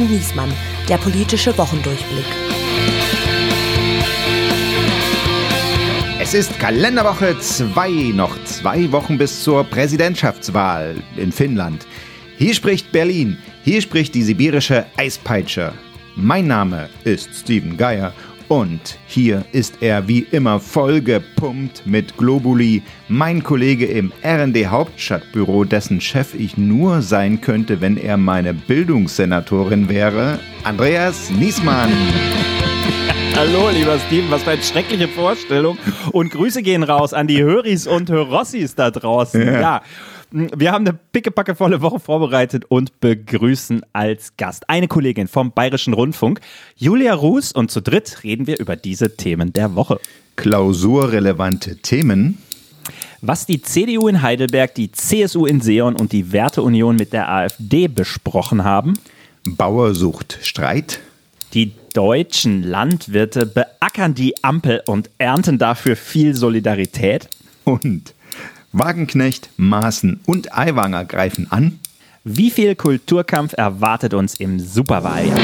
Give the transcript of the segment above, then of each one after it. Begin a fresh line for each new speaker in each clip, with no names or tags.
und Niesmann, der politische Wochendurchblick.
Es ist Kalenderwoche 2, noch zwei Wochen bis zur Präsidentschaftswahl in Finnland. Hier spricht Berlin, hier spricht die sibirische Eispeitsche. Mein Name ist Steven Geier und hier ist er wie immer vollgepumpt mit Globuli, mein Kollege im RND Hauptstadtbüro, dessen Chef ich nur sein könnte, wenn er meine Bildungssenatorin wäre, Andreas Niesmann.
Hallo, lieber Steven, was für eine schreckliche Vorstellung. Und Grüße gehen raus an die Höris und Hörossis da draußen. ja. ja. Wir haben eine pickepackevolle Woche vorbereitet und begrüßen als Gast eine Kollegin vom Bayerischen Rundfunk, Julia Ruß. Und zu dritt reden wir über diese Themen der Woche.
Klausurrelevante Themen.
Was die CDU in Heidelberg, die CSU in Seon und die Werteunion mit der AfD besprochen haben.
Bauer sucht Streit.
Die deutschen Landwirte beackern die Ampel und ernten dafür viel Solidarität.
Und Wagenknecht, Maaßen und Aiwanger greifen an.
Wie viel Kulturkampf erwartet uns im Superwahljahr?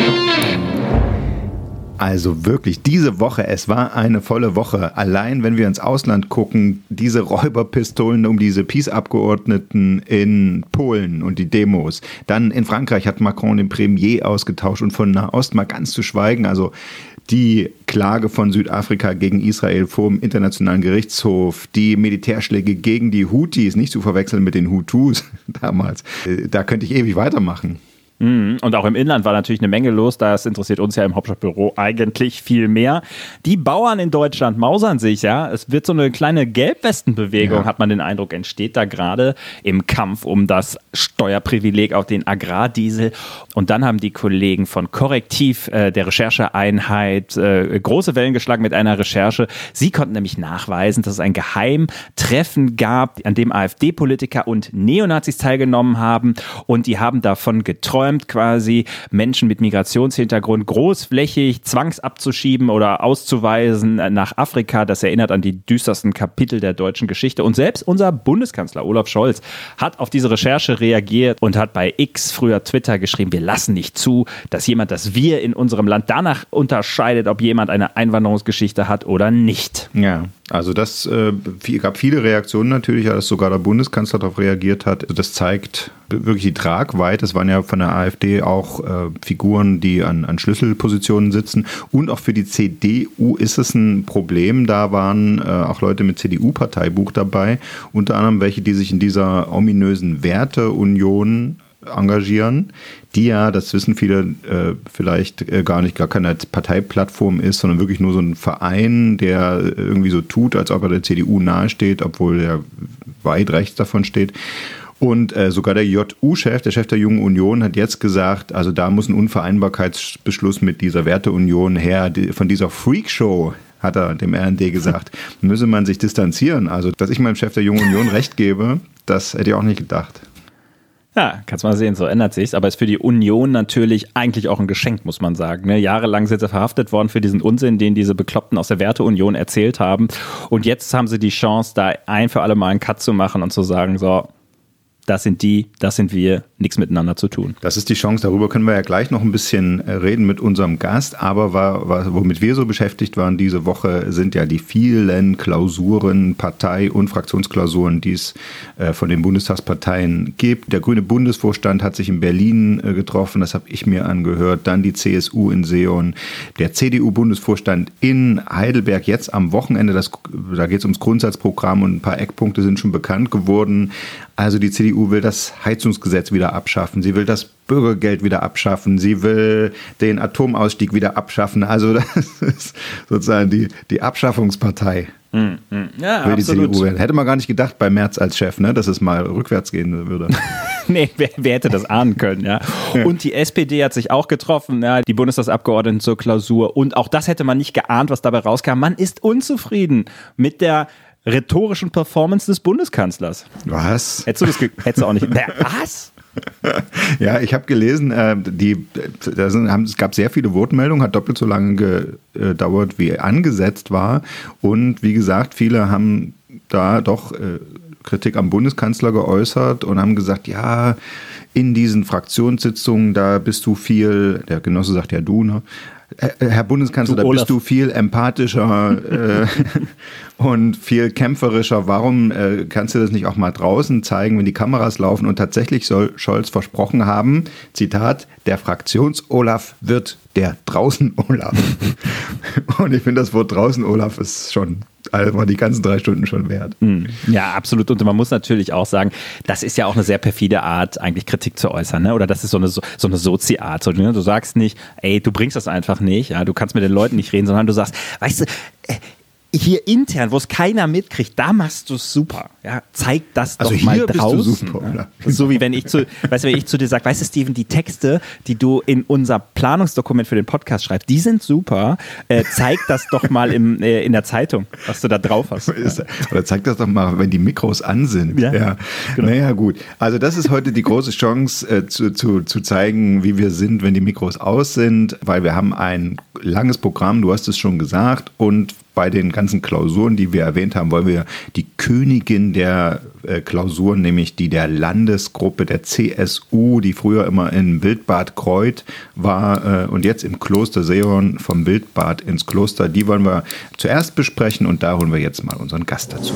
Also wirklich, diese Woche, es war eine volle Woche. Allein, wenn wir ins Ausland gucken, diese Räuberpistolen um diese Peace-Abgeordneten in Polen und die Demos. Dann in Frankreich hat Macron den Premier ausgetauscht und von Nahost mal ganz zu schweigen. Also die Klage von Südafrika gegen Israel vor dem Internationalen Gerichtshof, die Militärschläge gegen die Houthis, nicht zu verwechseln mit den Hutus damals. Äh, da könnte ich ewig weitermachen.
Mhm. Und auch im Inland war natürlich eine Menge los. Das interessiert uns ja im Hauptstadtbüro eigentlich viel mehr. Die Bauern in Deutschland mausern sich, ja. Es wird so eine kleine Gelbwestenbewegung, ja. hat man den Eindruck, entsteht da gerade im Kampf um das Steuerprivileg auf den Agrardiesel. Und dann haben die Kollegen von Korrektiv, äh, der Rechercheeinheit, äh, große Wellen geschlagen mit einer Recherche. Sie konnten nämlich nachweisen, dass es ein Geheimtreffen gab, an dem AfD-Politiker und Neonazis teilgenommen haben. Und die haben davon geträumt, geträumt, quasi Menschen mit Migrationshintergrund großflächig zwangsabzuschieben oder auszuweisen nach Afrika. Das erinnert an die düstersten Kapitel der deutschen Geschichte. Und selbst unser Bundeskanzler Olaf Scholz hat auf diese Recherche reagiert und hat bei X, früher Twitter, geschrieben, wir lassen nicht zu, dass jemand das Wir in unserem Land danach unterscheidet, ob jemand eine Einwanderungsgeschichte hat oder nicht.
Ja, also das äh, gab viele Reaktionen natürlich, als sogar der Bundeskanzler darauf reagiert hat. Also das zeigt wirklich die Tragweite. Es waren ja von der AfD auch äh, Figuren, die an, an Schlüsselpositionen sitzen. Und auch für die CDU ist es ein Problem. Da waren äh, auch Leute mit CDU-Parteibuch dabei, unter anderem welche, die sich in dieser ominösen Werteunion engagieren, die ja, das wissen viele äh, vielleicht äh, gar nicht, gar keine Parteiplattform ist, sondern wirklich nur so ein Verein, der irgendwie so tut, als ob er der CDU nahesteht, obwohl er weit rechts davon steht. Und äh, sogar der JU-Chef, der Chef der Jungen Union, hat jetzt gesagt, also da muss ein Unvereinbarkeitsbeschluss mit dieser Werteunion her, die, von dieser Freakshow, hat er dem RND gesagt, müsse man sich distanzieren. Also, dass ich meinem Chef der Jungen Union recht gebe, das hätte ich auch nicht gedacht.
Ja, kannst mal sehen, so ändert sich's. Aber ist für die Union natürlich eigentlich auch ein Geschenk, muss man sagen. Ne? Jahrelang sind sie verhaftet worden für diesen Unsinn, den diese Bekloppten aus der Werteunion erzählt haben. Und jetzt haben sie die Chance, da ein für alle Mal einen Cut zu machen und zu sagen, so, das sind die, das sind wir, nichts miteinander zu tun.
Das ist die Chance, darüber können wir ja gleich noch ein bisschen äh, reden mit unserem Gast, aber war, war, womit wir so beschäftigt waren diese Woche, sind ja die vielen Klausuren, Partei- und Fraktionsklausuren, die es äh, von den Bundestagsparteien gibt. Der grüne Bundesvorstand hat sich in Berlin äh, getroffen, das habe ich mir angehört, dann die CSU in Seon, der CDU-Bundesvorstand in Heidelberg jetzt am Wochenende, das, da geht es ums Grundsatzprogramm und ein paar Eckpunkte sind schon bekannt geworden. Also die CDU will das Heizungsgesetz wieder abschaffen, sie will das Bürgergeld wieder abschaffen, sie will den Atomausstieg wieder abschaffen. Also das ist sozusagen die, die Abschaffungspartei.
Hm, hm. Ja, will
die CDU werden. Hätte man gar nicht gedacht bei Merz als Chef, ne, dass es mal rückwärts gehen würde.
nee, wer, wer, hätte das ahnen können, ja. Und die SPD hat sich auch getroffen, ja, die Bundestagsabgeordneten zur Klausur. Und auch das hätte man nicht geahnt, was dabei rauskam. Man ist unzufrieden mit der rhetorischen Performance des Bundeskanzlers.
Was?
Hättest du das hättest du auch nicht. was?
Ja, ich habe gelesen, äh, die, da sind, haben, es gab sehr viele Wortmeldungen, hat doppelt so lange gedauert, wie angesetzt war. Und wie gesagt, viele haben da doch äh, Kritik am Bundeskanzler geäußert und haben gesagt, ja, in diesen Fraktionssitzungen, da bist du viel, der Genosse sagt ja du, ne? Äh, Herr Bundeskanzler, da bist du viel empathischer äh, und viel kämpferischer. Warum äh, kannst du das nicht auch mal draußen zeigen, wenn die Kameras laufen? Und tatsächlich soll Scholz versprochen haben, Zitat, der Fraktions-Olaf wird der Draußen-Olaf. und ich finde das Wort Draußen-Olaf ist schon also die ganzen drei Stunden schon wert.
Hm. Ja, absolut. Und man muss natürlich auch sagen, das ist ja auch eine sehr perfide Art, eigentlich Kritik zu äußern. Ne? Oder das ist so eine, so eine Sozi-Art. So, ne? Du sagst nicht, ey, du bringst das einfach nicht, ja? du kannst mit den Leuten nicht reden, sondern du sagst, weißt du, äh, hier intern, wo es keiner mitkriegt, da machst du es super. Ja, zeig das also doch mal draußen. Super, ja. So wie wenn ich zu, weißt du, wenn ich zu dir sage, weißt du, Steven, die Texte, die du in unser Planungsdokument für den Podcast schreibst, die sind super. Äh, zeig das doch mal im, äh, in der Zeitung, was du da drauf hast.
Oder zeig das doch mal, wenn die Mikros an sind. Ja, ja. Genau. Naja, gut. Also das ist heute die große Chance äh, zu, zu, zu zeigen, wie wir sind, wenn die Mikros aus sind, weil wir haben ein langes Programm, du hast es schon gesagt, und bei den ganzen Klausuren, die wir erwähnt haben, wollen wir die Königin der äh, Klausuren, nämlich die der Landesgruppe der CSU, die früher immer in Wildbad Kreuth war äh, und jetzt im Kloster Seon vom Wildbad ins Kloster, die wollen wir zuerst besprechen und da holen wir jetzt mal unseren Gast dazu.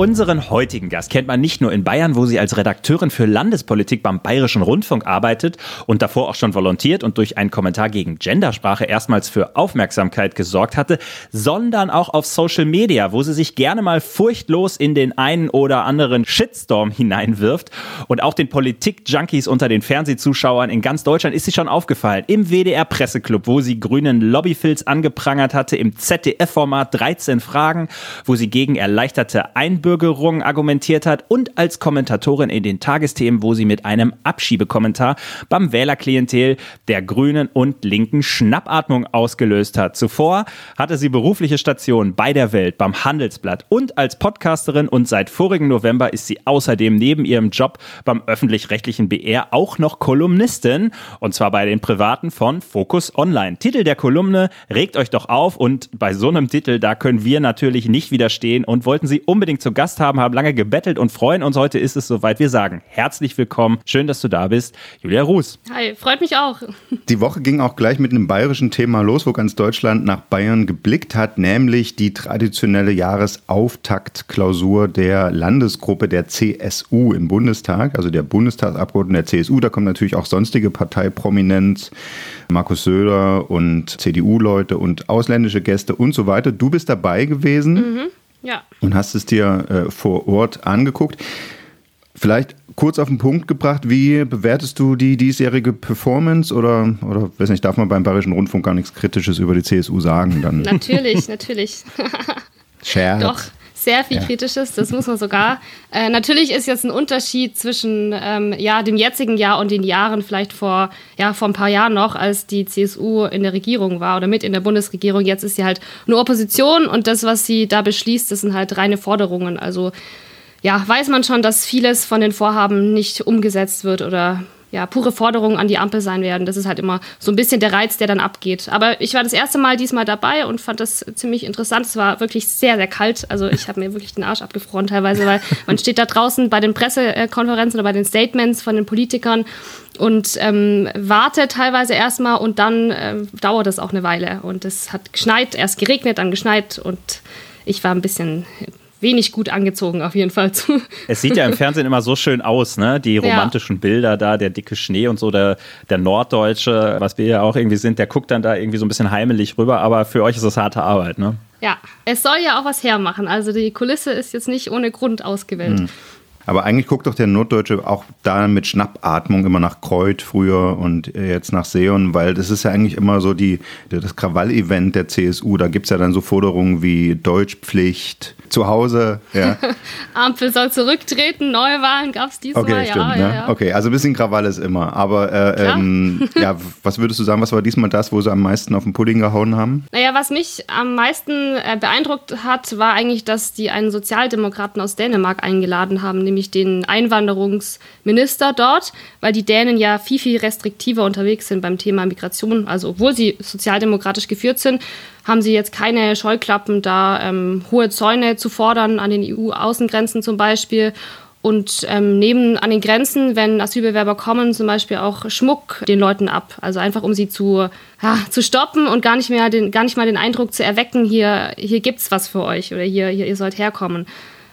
Unseren heutigen Gast kennt man nicht nur in Bayern, wo sie als Redakteurin für Landespolitik beim Bayerischen Rundfunk arbeitet und davor auch schon volontiert und durch einen Kommentar gegen Gendersprache erstmals für Aufmerksamkeit gesorgt hatte, sondern auch auf Social Media, wo sie sich gerne mal furchtlos in den einen oder anderen Shitstorm hineinwirft. Und auch den Politik-Junkies unter den Fernsehzuschauern in ganz Deutschland ist sie schon aufgefallen. Im WDR-Presseclub, wo sie grünen Lobbyfilz angeprangert hatte, im ZDF-Format 13 Fragen, wo sie gegen erleichterte Einbindung Einbürgerung argumentiert hat und als Kommentatorin in den Tagesthemen, wo sie mit einem Abschiebekommentar beim Wählerklientel der Grünen und Linken Schnappatmung ausgelöst hat. Zuvor hatte sie berufliche Stationen bei der Welt, beim Handelsblatt und als Podcasterin und seit vorigen November ist sie außerdem neben ihrem Job beim öffentlich-rechtlichen BR auch noch Kolumnistin und zwar bei den Privaten von Focus Online. Titel der Kolumne Regt euch doch auf und bei so einem Titel, da können wir natürlich nicht widerstehen und wollten sie unbedingt zu zu Gast haben, haben lange gebettelt und freuen uns. Heute ist es soweit. Wir sagen herzlich willkommen. Schön, dass du da bist. Julia Ruß.
Hi, freut mich auch.
Die Woche ging auch gleich mit einem bayerischen Thema los, wo ganz Deutschland nach Bayern geblickt hat, nämlich die traditionelle Jahresauftaktklausur der Landesgruppe der CSU im Bundestag, also der Bundestagsabgeordneten der CSU. Da kommen natürlich auch sonstige Parteiprominenz. Markus Söder und CDU-Leute und ausländische Gäste und so weiter. Du bist dabei gewesen. Mhm. Ja. Und hast es dir äh, vor Ort angeguckt. Vielleicht kurz auf den Punkt gebracht, wie bewertest du die diesjährige Performance oder, oder weiß nicht, darf man beim Bayerischen Rundfunk gar nichts Kritisches über die CSU sagen? Dann?
Natürlich, natürlich.
Scherz.
Doch, sehr viel ja. Kritisches, das muss man sogar. Äh, natürlich ist jetzt ein Unterschied zwischen ähm, ja, dem jetzigen Jahr und den Jahren vielleicht vor, ja, vor ein paar Jahren noch, als die CSU in der Regierung war oder mit in der Bundesregierung. Jetzt ist sie halt nur Opposition und das, was sie da beschließt, das sind halt reine Forderungen. Also ja, weiß man schon, dass vieles von den Vorhaben nicht umgesetzt wird oder ja, pure Forderungen an die Ampel sein werden. Das ist halt immer so ein bisschen der Reiz, der dann abgeht. Aber ich war das erste Mal diesmal dabei und fand das ziemlich interessant. Es war wirklich sehr, sehr kalt. Also ich habe mir wirklich den Arsch abgefroren teilweise, weil man steht da draußen bei den Pressekonferenzen oder bei den Statements von den Politikern und ähm, wartet teilweise erstmal und dann ähm, dauert es auch eine Weile. Und es hat geschneit, erst geregnet, dann geschneit und ich war ein bisschen wenig gut angezogen auf jeden Fall zu.
Es sieht ja im Fernsehen immer so schön aus, ne? Die romantischen ja. Bilder da, der dicke Schnee und so, der, der Norddeutsche, was wir ja auch irgendwie sind, der guckt dann da irgendwie so ein bisschen heimelig rüber, aber für euch ist es harte Arbeit, ne?
Ja, es soll ja auch was hermachen. Also die Kulisse ist jetzt nicht ohne Grund ausgewählt. Mhm.
Aber eigentlich guckt doch der Norddeutsche auch da mit Schnappatmung immer nach Kreuth früher und jetzt nach Seon, weil das ist ja eigentlich immer so die, das Krawall-Event der CSU. Da gibt es ja dann so Forderungen wie Deutschpflicht, zu Hause. Ja.
Ampel soll zurücktreten, Neuwahlen gab es diesmal.
Okay, stimmt. Ja, ne? ja, okay, also ein bisschen Krawall ist immer. Aber äh, ähm, ja, was würdest du sagen, was war diesmal das, wo sie am meisten auf den Pudding gehauen haben?
Naja, was mich am meisten äh, beeindruckt hat, war eigentlich, dass die einen Sozialdemokraten aus Dänemark eingeladen haben, nämlich den Einwanderungsminister dort, weil die Dänen ja viel, viel restriktiver unterwegs sind beim Thema Migration. Also obwohl sie sozialdemokratisch geführt sind, haben sie jetzt keine Scheuklappen, da ähm, hohe Zäune zu fordern an den EU-Außengrenzen zum Beispiel. und ähm, nehmen an den Grenzen, wenn Asylbewerber kommen, zum Beispiel auch Schmuck den Leuten ab. Also einfach, um sie zu, ja, zu stoppen und gar nicht mehr den, gar nicht mal den Eindruck zu erwecken, hier, hier gibt's was für euch oder hier, hier ihr sollt herkommen.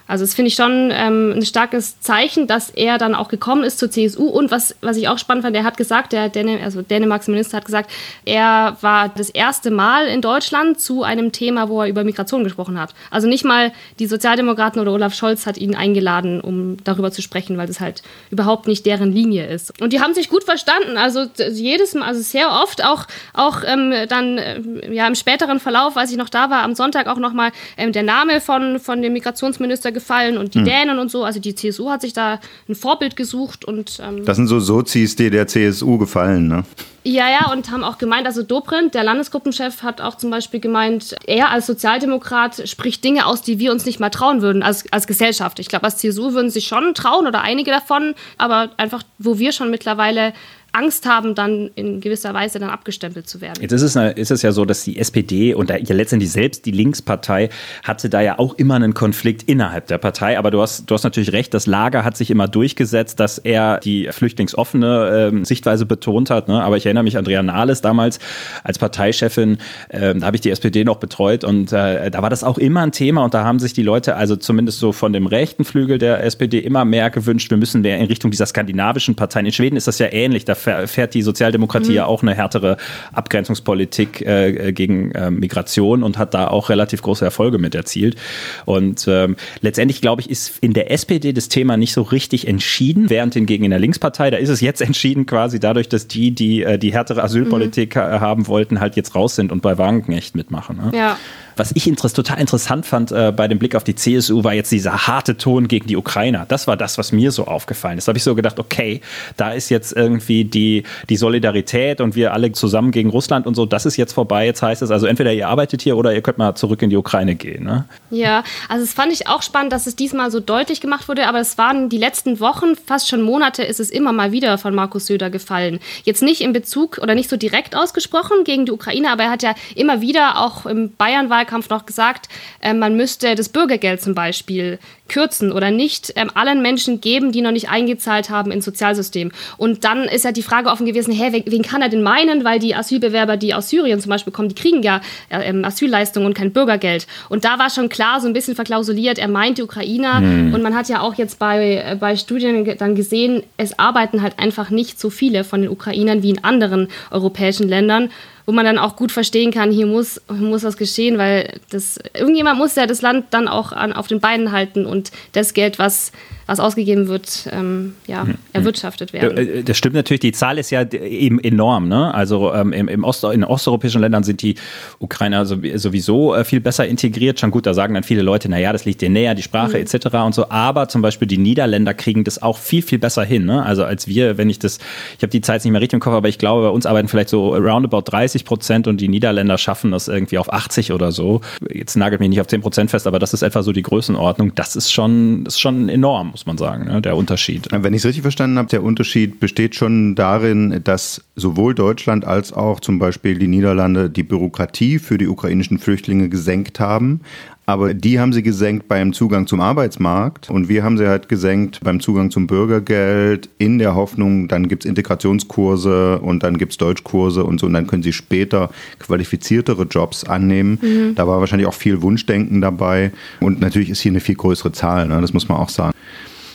Also das finde ich schon ähm, ein starkes Zeichen, dass er dann auch gekommen ist zur CSU. Und was, was ich auch spannend fand, er hat gesagt, der Däne, also Dänemarks Minister hat gesagt, er war das erste Mal in Deutschland zu einem Thema, wo er über Migration gesprochen hat. Also nicht mal die Sozialdemokraten oder Olaf Scholz hat ihn eingeladen, um darüber zu sprechen, weil das halt überhaupt nicht deren Linie ist. Und die haben sich gut verstanden. Also jedes Mal, also sehr oft, auch, auch ähm, dann äh, ja im späteren Verlauf, als ich noch da war, am Sonntag auch nochmal ähm, der Name von, von dem Migrationsminister gefallen und die hm. Dänen und so. Also die CSU hat sich da ein Vorbild gesucht und.
Ähm, das sind so Sozis, die der CSU gefallen, ne?
Ja, ja, und haben auch gemeint, also Dobrindt, der Landesgruppenchef, hat auch zum Beispiel gemeint, er als Sozialdemokrat spricht Dinge aus, die wir uns nicht mal trauen würden als, als Gesellschaft. Ich glaube, als CSU würden sich schon trauen oder einige davon, aber einfach, wo wir schon mittlerweile Angst haben, dann in gewisser Weise dann abgestempelt zu werden.
Jetzt ist es, ist es ja so, dass die SPD und ja letztendlich selbst die Linkspartei hatte da ja auch immer einen Konflikt innerhalb der Partei. Aber du hast, du hast natürlich recht, das Lager hat sich immer durchgesetzt, dass er die flüchtlingsoffene äh, Sichtweise betont hat. Ne? Aber ich erinnere mich, Andrea Nahles damals als Parteichefin, äh, da habe ich die SPD noch betreut und äh, da war das auch immer ein Thema und da haben sich die Leute, also zumindest so von dem rechten Flügel der SPD, immer mehr gewünscht, wir müssen mehr in Richtung dieser skandinavischen Parteien. In Schweden ist das ja ähnlich. Da fährt die Sozialdemokratie mhm. ja auch eine härtere Abgrenzungspolitik äh, gegen äh, Migration und hat da auch relativ große Erfolge mit erzielt. Und ähm, letztendlich, glaube ich, ist in der SPD das Thema nicht so richtig entschieden, während hingegen in der Linkspartei, da ist es jetzt entschieden quasi dadurch, dass die, die äh, die härtere Asylpolitik mhm. haben wollten, halt jetzt raus sind und bei Wagenknecht mitmachen. Ne?
Ja.
Was ich interess total interessant fand äh, bei dem Blick auf die CSU, war jetzt dieser harte Ton gegen die Ukrainer. Das war das, was mir so aufgefallen ist. Da habe ich so gedacht, okay, da ist jetzt irgendwie die, die Solidarität und wir alle zusammen gegen Russland und so, das ist jetzt vorbei. Jetzt heißt es also, entweder ihr arbeitet hier oder ihr könnt mal zurück in die Ukraine gehen. Ne?
Ja, also es fand ich auch spannend, dass es diesmal so deutlich gemacht wurde, aber es waren die letzten Wochen, fast schon Monate, ist es immer mal wieder von Markus Söder gefallen. Jetzt nicht in Bezug oder nicht so direkt ausgesprochen gegen die Ukraine, aber er hat ja immer wieder auch im Bayern-Wahlkampf Wahlkampf noch gesagt, äh, man müsste das Bürgergeld zum Beispiel kürzen oder nicht ähm, allen Menschen geben, die noch nicht eingezahlt haben ins Sozialsystem. Und dann ist ja die Frage offen gewesen, hä, wen, wen kann er denn meinen? Weil die Asylbewerber, die aus Syrien zum Beispiel kommen, die kriegen ja äh, ähm, Asylleistungen und kein Bürgergeld. Und da war schon klar, so ein bisschen verklausuliert, er meint die Ukrainer. Mhm. Und man hat ja auch jetzt bei, äh, bei Studien dann gesehen, es arbeiten halt einfach nicht so viele von den Ukrainern wie in anderen europäischen Ländern wo man dann auch gut verstehen kann, hier muss, muss was geschehen, weil das, irgendjemand muss ja das Land dann auch an, auf den Beinen halten und das Geld, was was ausgegeben wird, ähm, ja, hm, hm. erwirtschaftet werden.
Äh, das stimmt natürlich, die Zahl ist ja eben enorm. Ne? Also ähm, im, im Ost, in osteuropäischen Ländern sind die Ukrainer sowieso äh, viel besser integriert. Schon gut, da sagen dann viele Leute, naja, das liegt dir näher, die Sprache mhm. etc. und so. Aber zum Beispiel die Niederländer kriegen das auch viel, viel besser hin. Ne? Also als wir, wenn ich das, ich habe die Zeit nicht mehr richtig im Kopf, aber ich glaube, bei uns arbeiten vielleicht so roundabout 30 Prozent und die Niederländer schaffen das irgendwie auf 80 oder so. Jetzt nagelt mich nicht auf 10 Prozent fest, aber das ist etwa so die Größenordnung. Das ist schon, das ist schon enorm muss man sagen, ne, der Unterschied.
Wenn ich es richtig verstanden habe, der Unterschied besteht schon darin, dass sowohl Deutschland als auch zum Beispiel die Niederlande die Bürokratie für die ukrainischen Flüchtlinge gesenkt haben. Aber die haben sie gesenkt beim Zugang zum Arbeitsmarkt und wir haben sie halt gesenkt beim Zugang zum Bürgergeld in der Hoffnung, dann gibt es Integrationskurse und dann gibt es Deutschkurse und so und dann können sie später qualifiziertere Jobs annehmen. Mhm. Da war wahrscheinlich auch viel Wunschdenken dabei und natürlich ist hier eine viel größere Zahl, ne? das muss man auch sagen.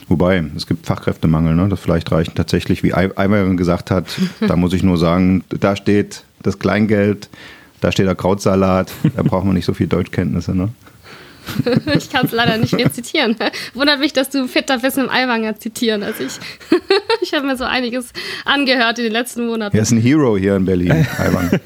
Wobei, es gibt Fachkräftemangel, ne? das vielleicht reicht tatsächlich, wie Eimerin gesagt hat, da muss ich nur sagen, da steht das Kleingeld, da steht der Krautsalat, da braucht man nicht so viel Deutschkenntnisse. Ne?
ich kann es leider nicht rezitieren. Wundert mich, dass du fitter bist im Eiwanger zitieren als ich. ich habe mir so einiges angehört in den letzten Monaten.
Er ist ein Hero hier in Berlin, Aiwanger.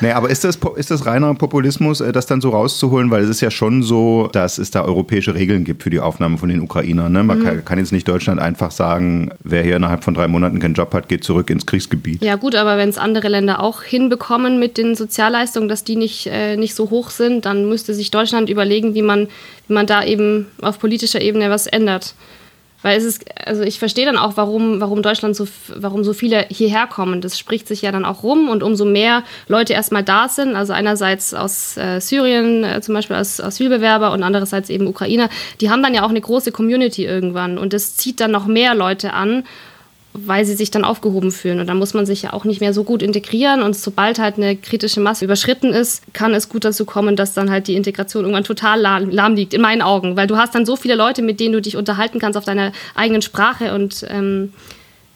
Nee, aber ist das, ist das reiner Populismus, äh, das dann so rauszuholen? Weil es ist ja schon so, dass es da europäische Regeln gibt für die Aufnahme von den Ukrainern. Ne? Man mhm. kann, kann, jetzt nicht Deutschland einfach sagen, wer hier innerhalb von drei Monaten keinen Job hat, geht zurück ins Kriegsgebiet.
Ja gut, aber wenn es andere Länder auch hinbekommen mit den Sozialleistungen, dass die nicht, äh, nicht so hoch sind, dann müsste sich Deutschland überlegen, wie man, wie man da eben auf politischer Ebene was ändert. Weil es ist, also ich verstehe dann auch, warum, warum Deutschland so, warum so viele hierher kommen. Das spricht sich ja dann auch rum und umso mehr Leute erstmal da sind, also einerseits aus äh, Syrien äh, zum Beispiel als Asylbewerber und andererseits eben Ukrainer, die haben dann ja auch eine große Community irgendwann und das zieht dann noch mehr Leute an weil sie sich dann aufgehoben fühlen. Und dann muss man sich ja auch nicht mehr so gut integrieren. Und sobald halt eine kritische Masse überschritten ist, kann es gut dazu kommen, dass dann halt die Integration irgendwann total lahm, lahm liegt, in meinen Augen. Weil du hast dann so viele Leute, mit denen du dich unterhalten kannst auf deiner eigenen Sprache und ähm,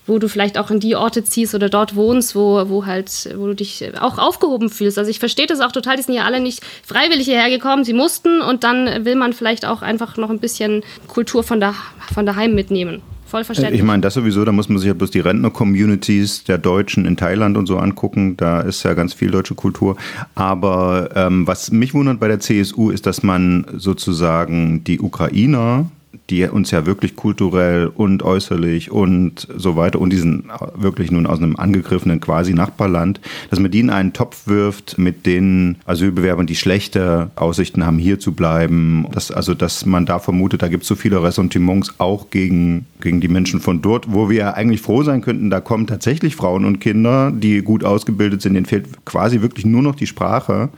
wo du vielleicht auch in die Orte ziehst oder dort wohnst, wo, wo halt, wo du dich auch aufgehoben fühlst. Also ich verstehe das auch total, die sind ja alle nicht freiwillig hierher gekommen, sie mussten und dann will man vielleicht auch einfach noch ein bisschen Kultur von, da, von daheim mitnehmen. Voll verständlich.
Ich meine, das sowieso, da muss man sich ja bloß die Rentner-Communities der Deutschen in Thailand und so angucken. Da ist ja ganz viel deutsche Kultur. Aber ähm, was mich wundert bei der CSU ist, dass man sozusagen die Ukrainer die uns ja wirklich kulturell und äußerlich und so weiter und diesen wirklich nun aus einem angegriffenen quasi Nachbarland, dass man die in einen Topf wirft mit den Asylbewerbern, die schlechte Aussichten haben, hier zu bleiben. Das, also, dass man da vermutet, da gibt es so viele Ressentiments auch gegen, gegen die Menschen von dort, wo wir ja eigentlich froh sein könnten, da kommen tatsächlich Frauen und Kinder, die gut ausgebildet sind, denen fehlt quasi wirklich nur noch die Sprache.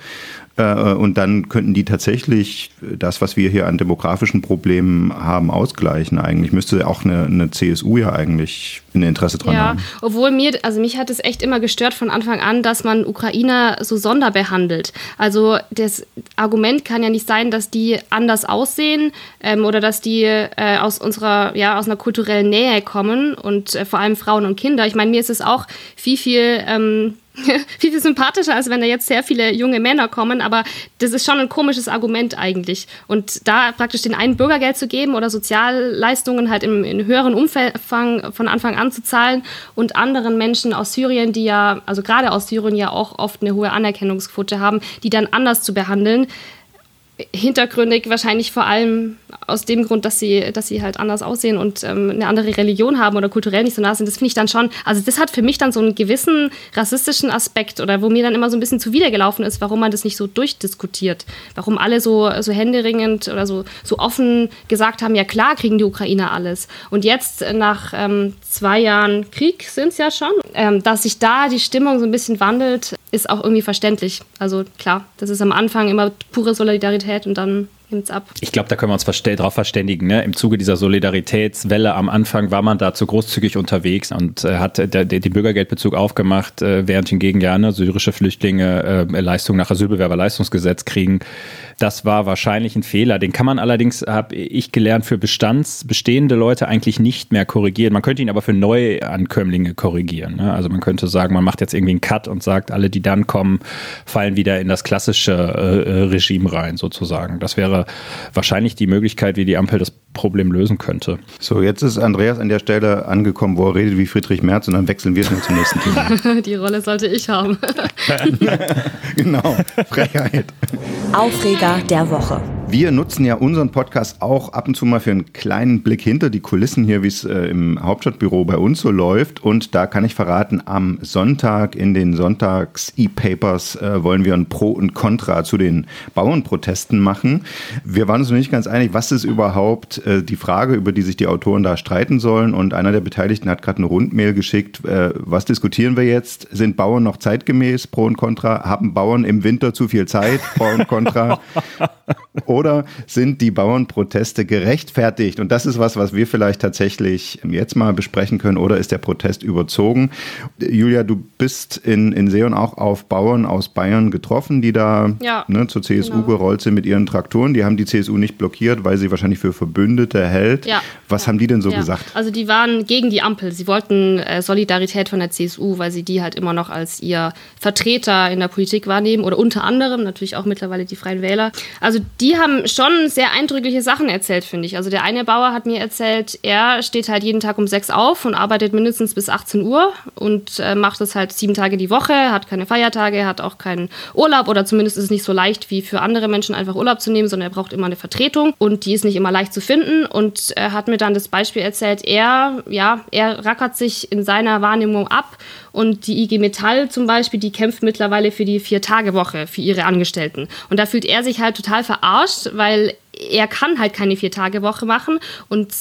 Äh, und dann könnten die tatsächlich das, was wir hier an demografischen Problemen haben, ausgleichen. Eigentlich müsste auch eine, eine CSU ja eigentlich ein Interesse dran ja, haben.
Obwohl mir, also mich hat es echt immer gestört von Anfang an, dass man Ukrainer so sonderbehandelt. Also das Argument kann ja nicht sein, dass die anders aussehen ähm, oder dass die äh, aus unserer, ja, aus einer kulturellen Nähe kommen und äh, vor allem Frauen und Kinder. Ich meine, mir ist es auch viel, viel ähm, viel, viel sympathischer, als wenn da jetzt sehr viele junge Männer kommen. Aber das ist schon ein komisches Argument eigentlich. Und da praktisch den einen Bürgergeld zu geben oder Sozialleistungen halt im, in höheren Umfang von Anfang an zu zahlen und anderen Menschen aus Syrien, die ja, also gerade aus Syrien ja auch oft eine hohe Anerkennungsquote haben, die dann anders zu behandeln, hintergründig wahrscheinlich vor allem aus dem Grund, dass sie, dass sie halt anders aussehen und ähm, eine andere Religion haben oder kulturell nicht so nah sind. Das finde ich dann schon, also das hat für mich dann so einen gewissen rassistischen Aspekt oder wo mir dann immer so ein bisschen zuwidergelaufen ist, warum man das nicht so durchdiskutiert. Warum alle so, so händeringend oder so, so offen gesagt haben, ja klar kriegen die Ukrainer alles. Und jetzt nach ähm, zwei Jahren Krieg sind es ja schon, ähm, dass sich da die Stimmung so ein bisschen wandelt, ist auch irgendwie verständlich. Also klar, das ist am Anfang immer pure Solidarität und dann nimmt's ab.
Ich glaube, da können wir uns verste darauf verständigen. Ne? Im Zuge dieser Solidaritätswelle am Anfang war man da zu großzügig unterwegs und äh, hat der, den Bürgergeldbezug aufgemacht, äh, während hingegen ja ne, syrische Flüchtlinge äh, Leistungen nach Asylbewerberleistungsgesetz kriegen. Das war wahrscheinlich ein Fehler. Den kann man allerdings, habe ich gelernt, für Bestands bestehende Leute eigentlich nicht mehr korrigieren. Man könnte ihn aber für Neuankömmlinge korrigieren. Ne? Also man könnte sagen, man macht jetzt irgendwie einen Cut und sagt, alle, die dann kommen, fallen wieder in das klassische äh, äh Regime rein, sozusagen. Das wäre wahrscheinlich die Möglichkeit, wie die Ampel das Problem lösen könnte.
So, jetzt ist Andreas an der Stelle angekommen, wo er redet wie Friedrich Merz und dann wechseln wir schnell zum nächsten
Thema. Die Rolle sollte ich haben.
genau, Frechheit.
Aufreger der Woche.
Wir nutzen ja unseren Podcast auch ab und zu mal für einen kleinen Blick hinter die Kulissen hier, wie es äh, im Hauptstadtbüro bei uns so läuft. Und da kann ich verraten, am Sonntag in den Sonntags-E-Papers äh, wollen wir ein Pro und Contra zu den Bauernprotesten machen. Wir waren uns noch nicht ganz einig, was ist überhaupt äh, die Frage, über die sich die Autoren da streiten sollen. Und einer der Beteiligten hat gerade eine Rundmail geschickt. Äh, was diskutieren wir jetzt? Sind Bauern noch zeitgemäß? Pro und Contra? Haben Bauern im Winter zu viel Zeit? Pro und Contra? Oder sind die Bauernproteste gerechtfertigt? Und das ist was, was wir vielleicht tatsächlich jetzt mal besprechen können. Oder ist der Protest überzogen? Julia, du bist in, in Seon auch auf Bauern aus Bayern getroffen, die da ja, ne, zur CSU genau. gerollt sind mit ihren Traktoren. Die haben die CSU nicht blockiert, weil sie wahrscheinlich für Verbündete hält. Ja. Was ja. haben die denn so gesagt?
Also die waren gegen die Ampel. Sie wollten äh, Solidarität von der CSU, weil sie die halt immer noch als ihr Vertreter in der Politik wahrnehmen. Oder unter anderem natürlich auch mittlerweile die Freien Wähler. Also die haben haben schon sehr eindrückliche Sachen erzählt, finde ich. Also der eine Bauer hat mir erzählt, er steht halt jeden Tag um sechs auf und arbeitet mindestens bis 18 Uhr und äh, macht das halt sieben Tage die Woche, hat keine Feiertage, hat auch keinen Urlaub oder zumindest ist es nicht so leicht wie für andere Menschen einfach Urlaub zu nehmen, sondern er braucht immer eine Vertretung und die ist nicht immer leicht zu finden und er hat mir dann das Beispiel erzählt, er, ja, er rackert sich in seiner Wahrnehmung ab und die IG Metall zum Beispiel, die kämpft mittlerweile für die Vier-Tage-Woche für ihre Angestellten. Und da fühlt er sich halt total verarscht, weil er kann halt keine Vier-Tage-Woche machen und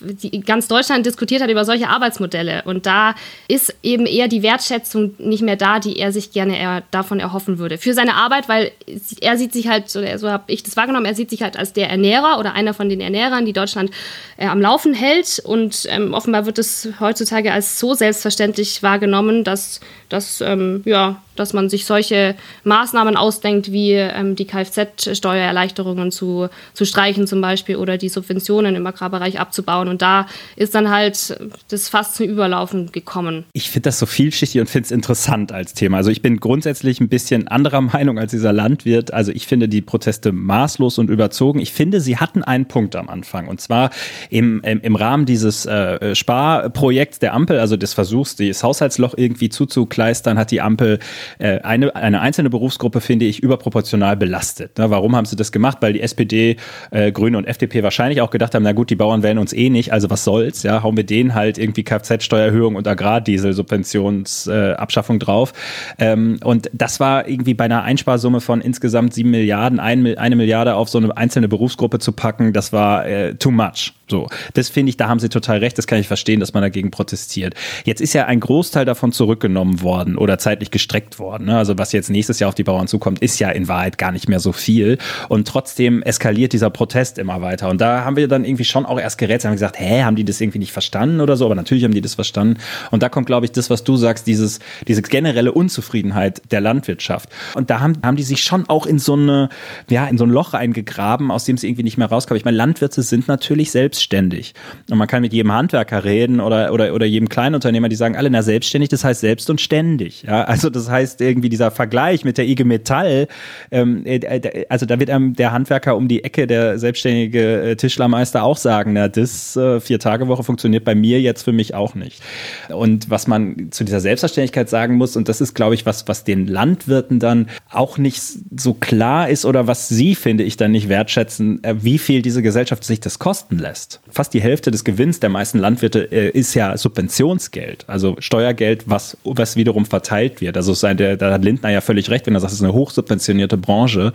die, ganz Deutschland diskutiert hat über solche Arbeitsmodelle. Und da ist eben eher die Wertschätzung nicht mehr da, die er sich gerne er, davon erhoffen würde. Für seine Arbeit, weil er sieht sich halt, oder so habe ich das wahrgenommen, er sieht sich halt als der Ernährer oder einer von den Ernährern, die Deutschland äh, am Laufen hält. Und ähm, offenbar wird es heutzutage als so selbstverständlich wahrgenommen, dass, dass ähm, ja, dass man sich solche Maßnahmen ausdenkt, wie ähm, die Kfz-Steuererleichterungen zu, zu streichen zum Beispiel oder die Subventionen im Agrarbereich abzubauen. Und da ist dann halt das fast zum Überlaufen gekommen.
Ich finde das so vielschichtig und finde es interessant als Thema. Also ich bin grundsätzlich ein bisschen anderer Meinung als dieser Landwirt. Also ich finde die Proteste maßlos und überzogen. Ich finde, sie hatten einen Punkt am Anfang. Und zwar im, im, im Rahmen dieses äh, Sparprojekts der Ampel, also des Versuchs, das Haushaltsloch irgendwie zuzukleistern, hat die Ampel äh, eine, eine einzelne Berufsgruppe, finde ich, überproportional belastet. Na, warum haben sie das gemacht? Weil die SPD, äh, Grüne und FDP wahrscheinlich auch gedacht haben, na gut, die Bauern wählen uns eh nicht, also was soll's, ja, hauen wir denen halt irgendwie Kfz-Steuererhöhung und Agrardiesel-Subventionsabschaffung äh, drauf. Ähm, und das war irgendwie bei einer Einsparsumme von insgesamt sieben Milliarden, ein, eine Milliarde auf so eine einzelne Berufsgruppe zu packen, das war äh, too much. So, das finde ich, da haben Sie total recht, das kann ich verstehen, dass man dagegen protestiert. Jetzt ist ja ein Großteil davon zurückgenommen worden oder zeitlich gestreckt worden. Ne? Also was jetzt nächstes Jahr auf die Bauern zukommt, ist ja in Wahrheit gar nicht mehr so viel. Und trotzdem eskaliert dieser Protest immer weiter. Und da haben wir dann irgendwie schon auch erst gerätselt, haben gesagt, hä, haben die das irgendwie nicht verstanden oder so? Aber natürlich haben die das verstanden. Und da kommt, glaube ich, das, was du sagst, dieses, diese generelle Unzufriedenheit der Landwirtschaft. Und da haben, haben die sich schon auch in so eine, ja, in so ein Loch eingegraben, aus dem sie irgendwie nicht mehr rauskommen. Ich meine, Landwirte sind natürlich selbst selbstständig. Und man kann mit jedem Handwerker reden oder, oder, oder jedem Kleinunternehmer, die sagen alle, na, selbstständig, das heißt selbst und ständig. Ja, also das heißt irgendwie dieser Vergleich mit der IG Metall, ähm, äh, also da wird einem der Handwerker um die Ecke, der selbstständige äh, Tischlermeister auch sagen, na, das äh, Vier-Tage-Woche funktioniert bei mir jetzt für mich auch nicht. Und was man zu dieser Selbstverständlichkeit sagen muss, und das ist, glaube ich, was, was den Landwirten dann auch nicht so klar ist oder was sie, finde ich, dann nicht wertschätzen, äh, wie viel diese Gesellschaft sich das kosten lässt lässt. Fast die Hälfte des Gewinns der meisten Landwirte äh, ist ja Subventionsgeld, also Steuergeld, was, was wiederum verteilt wird. Also der, da hat Lindner ja völlig recht, wenn er sagt, es ist eine hochsubventionierte Branche.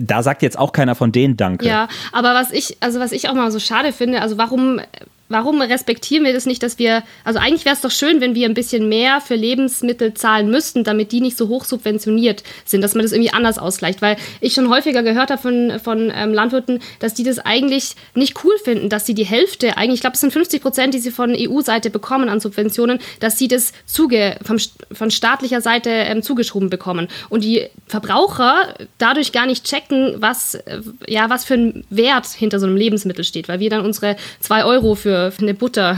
Da sagt jetzt auch keiner von denen Danke.
Ja, aber was ich, also was ich auch mal so schade finde, also warum warum respektieren wir das nicht, dass wir, also eigentlich wäre es doch schön, wenn wir ein bisschen mehr für Lebensmittel zahlen müssten, damit die nicht so hoch subventioniert sind, dass man das irgendwie anders ausgleicht. Weil ich schon häufiger gehört habe von, von ähm, Landwirten, dass die das eigentlich nicht cool finden, dass sie die Hälfte, eigentlich, ich glaube, es sind 50 Prozent, die sie von EU-Seite bekommen an Subventionen, dass sie das zuge, vom, von staatlicher Seite ähm, zugeschoben bekommen. Und die Verbraucher dadurch gar nicht checken, was, äh, ja, was für ein Wert hinter so einem Lebensmittel steht, weil wir dann unsere zwei Euro für für eine Butter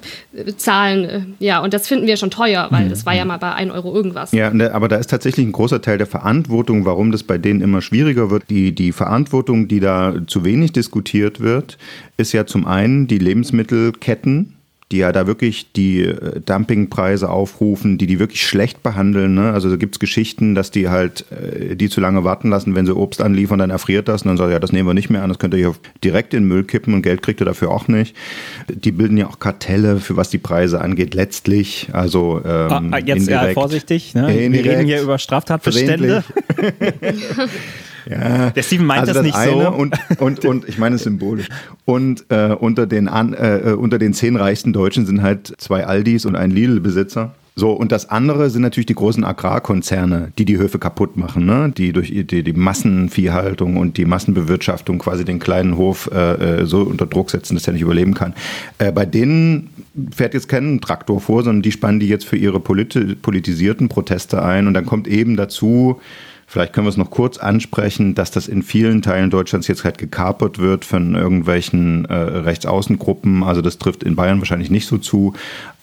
zahlen. Ja, und das finden wir schon teuer, weil das war ja mal bei 1 Euro irgendwas.
Ja, aber da ist tatsächlich ein großer Teil der Verantwortung, warum das bei denen immer schwieriger wird. Die, die Verantwortung, die da zu wenig diskutiert wird, ist ja zum einen die Lebensmittelketten, die ja da wirklich die äh, Dumpingpreise aufrufen, die die wirklich schlecht behandeln. Ne? Also da gibt es Geschichten, dass die halt äh, die zu lange warten lassen, wenn sie Obst anliefern, dann erfriert das und dann sagen, ja, das nehmen wir nicht mehr an, das könnt ihr hier direkt in den Müll kippen und Geld kriegt ihr dafür auch nicht. Die bilden ja auch Kartelle, für was die Preise angeht, letztlich. Also ähm,
ah, jetzt indirekt, ja, vorsichtig, ne? wir reden hier über Straftatbestände. Ja, der Steven meint also das, das, nicht so.
Und, und, und ich meine es symbolisch. Und äh, unter, den an, äh, unter den zehn reichsten Deutschen sind halt zwei Aldis und ein Lidl-Besitzer. So, und das andere sind natürlich die großen Agrarkonzerne, die die Höfe kaputt machen, ne? die durch die, die Massenviehhaltung und die Massenbewirtschaftung quasi den kleinen Hof äh, äh so unter Druck setzen, dass er nicht überleben kann. Äh, bei denen fährt jetzt kein Traktor vor, sondern die spannen die jetzt für ihre politi politisierten Proteste ein. Und dann kommt eben dazu, Vielleicht können wir es noch kurz ansprechen, dass das in vielen Teilen Deutschlands jetzt halt gekapert wird von irgendwelchen äh, Rechtsaußengruppen. Also das trifft in Bayern wahrscheinlich nicht so zu,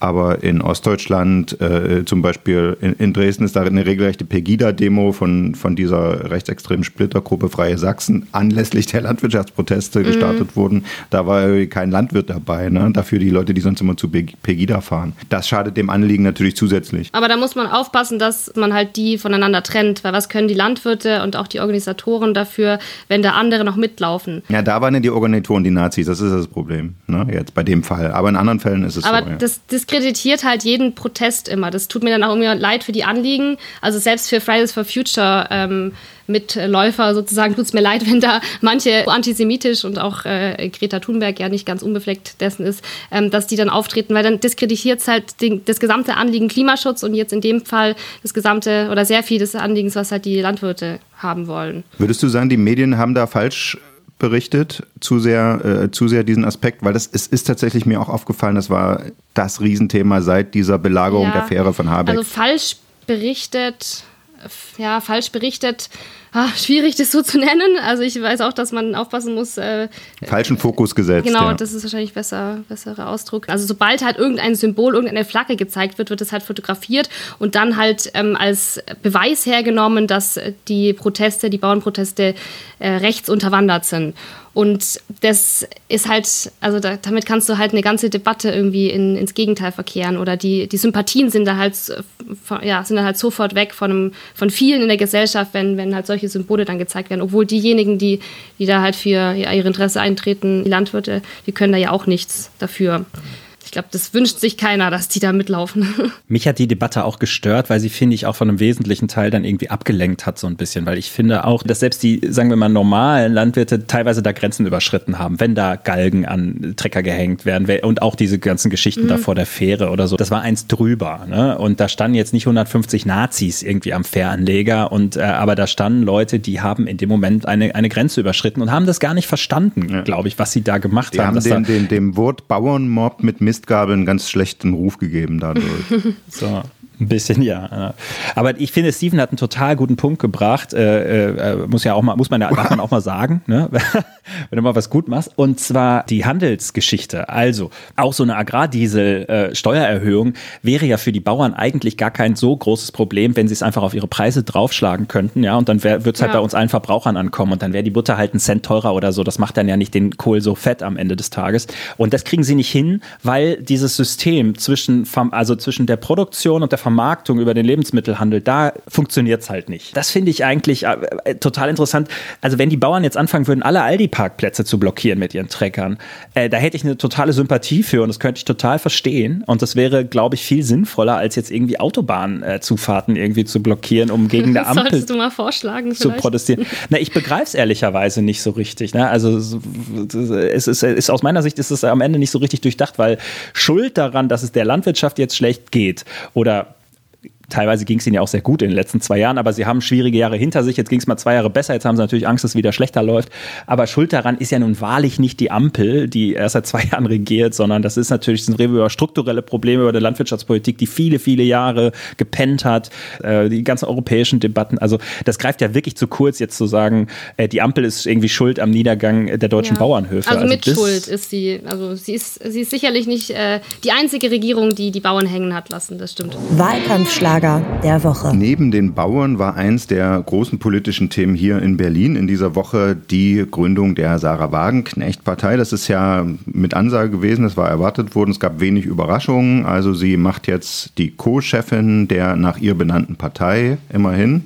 aber in Ostdeutschland, äh, zum Beispiel in, in, Dresden, ist da eine regelrechte Pegida-Demo von, von dieser rechtsextremen Splittergruppe Freie Sachsen anlässlich der Landwirtschaftsproteste mhm. gestartet wurden. Da war kein Landwirt dabei, ne? dafür die Leute, die sonst immer zu Pegida fahren. Das schadet dem Anliegen natürlich zusätzlich.
Aber da muss man aufpassen, dass man halt die voneinander trennt, weil was können die Landwirte und auch die Organisatoren dafür, wenn da andere noch mitlaufen.
Ja, da waren ja die Organisatoren die Nazis, das ist das Problem, ne? jetzt bei dem Fall. Aber in anderen Fällen ist es
Aber
so. Ja.
das diskreditiert halt jeden Protest immer. Das tut mir dann auch immer leid für die Anliegen. Also selbst für Fridays for Future ähm, Mitläufer sozusagen tut es mir leid, wenn da manche antisemitisch und auch äh, Greta Thunberg ja nicht ganz unbefleckt dessen ist, ähm, dass die dann auftreten, weil dann diskreditiert es halt den, das gesamte Anliegen Klimaschutz und jetzt in dem Fall das gesamte oder sehr viel des Anliegens, was halt die Landwirte haben wollen.
Würdest du sagen, die Medien haben da falsch berichtet, zu sehr, äh, zu sehr diesen Aspekt, weil das es ist tatsächlich mir auch aufgefallen, das war das Riesenthema seit dieser Belagerung
Ja.
der Fähre von Habeck.
Also falsch berichtet, ja, falsch berichtet, ah, schwierig das so zu nennen. Also ich weiß auch, dass man aufpassen muss. Äh,
Falschen Fokus gesetzt.
genau,
ja.
das ist wahrscheinlich besser, besserer Ausdruck. Also sobald halt irgendein Symbol, irgendeine Flagge gezeigt wird, wird es halt fotografiert und dann halt ähm, als Beweis hergenommen, dass die Proteste, die Bauernproteste äh, rechts unterwandert sind. Und das ist halt, also da, damit kannst du halt eine ganze Debatte irgendwie in, ins Gegenteil verkehren oder die, die Sympathien sind da halt, ja, sind da halt sofort weg von, einem, von vielen in der Gesellschaft, wenn, wenn halt solche Symbole dann gezeigt werden. Obwohl diejenigen, die, die da halt für ja, ihre Interesse eintreten, die Landwirte, die können da ja auch nichts dafür. Ich glaube, das wünscht sich keiner, dass die da mitlaufen.
Mich hat die Debatte auch gestört, weil sie, finde ich, auch von einem wesentlichen Teil dann irgendwie abgelenkt hat, so ein bisschen. Weil ich finde auch, dass selbst die, sagen wir mal, normalen Landwirte teilweise da Grenzen überschritten haben, wenn da Galgen an Trecker gehängt werden wer- und auch diese ganzen Geschichten da vor der Fähre oder so. Das war eins drüber. Ne? Und da standen jetzt nicht 150 Nazis irgendwie am Fähranleger, und, äh, aber da standen Leute, die haben in dem Moment eine, eine Grenze überschritten und haben das gar nicht verstanden, glaube ich, was sie da gemacht
Die
haben.
haben den,
da,
den, dem Wort Bauernmob mit Mistgabeln einen ganz schlechten Ruf gegeben dadurch.
So, ein bisschen, ja. Aber ich finde, Steven hat einen total guten Punkt gebracht. Äh, äh, muss ja auch mal, muss man ja, darf man auch mal sagen, ne? wenn du mal was gut machst. Und zwar die Handelsgeschichte. Also, auch so eine Agrardiesel-Steuererhöhung wäre ja für die Bauern eigentlich gar kein so großes Problem, wenn sie es einfach auf ihre Preise draufschlagen könnten, ja. Und dann wird es halt
Ja.
bei uns allen Verbrauchern ankommen und dann wäre die Butter halt einen Cent teurer oder so. Das macht dann ja nicht den Kohl so fett am Ende des Tages. Und das kriegen sie nicht hin, weil dieses System zwischen, also zwischen der Produktion und der Vermarktung über den Lebensmittelhandel, da funktioniert es halt nicht. Das finde ich eigentlich äh, äh, total interessant. Also wenn die Bauern jetzt anfangen würden, alle Aldi-Parkplätze zu blockieren mit ihren Treckern, äh, da hätte ich eine totale Sympathie für und das könnte ich total verstehen. Und das wäre, glaube ich, viel sinnvoller, als jetzt irgendwie Autobahnzufahrten irgendwie zu blockieren, um gegen eine Ampel
solltest du mal vorschlagen
zu
vielleicht.
protestieren. Na, ich begreife es ehrlicherweise nicht so richtig. Ne? Also es ist, ist aus meiner Sicht ist es am Ende nicht so richtig durchdacht, weil Schuld daran, dass es der Landwirtschaft jetzt schlecht geht oder Teilweise ging es ihnen ja auch sehr gut in den letzten zwei Jahren, aber sie haben schwierige Jahre hinter sich. Jetzt ging es mal zwei Jahre besser. Jetzt haben sie natürlich Angst, dass es wieder schlechter läuft. Aber schuld daran ist ja nun wahrlich nicht die Ampel, die erst seit zwei Jahren regiert, sondern das ist natürlich, reden wir über strukturelle Probleme über der Landwirtschaftspolitik, die viele, viele Jahre gepennt hat. Äh, die ganzen europäischen Debatten. Also das greift ja wirklich zu kurz, jetzt zu sagen, äh, die Ampel ist irgendwie schuld am Niedergang der deutschen
Ja.
Bauernhöfe.
Also, mit
das-
Schuld ist sie. Also sie ist, sie ist sicherlich nicht äh, die einzige Regierung, die die Bauern hängen hat lassen. Das stimmt.
Wahlkampfschlager der Woche.
Neben den Bauern war eins der großen politischen Themen hier in Berlin in dieser Woche die Gründung der Sarah Wagenknecht-Partei. Das ist ja mit Ansage gewesen, das war erwartet worden. Es gab wenig Überraschungen. Also sie macht jetzt die Co-Chefin der nach ihr benannten Partei, immerhin.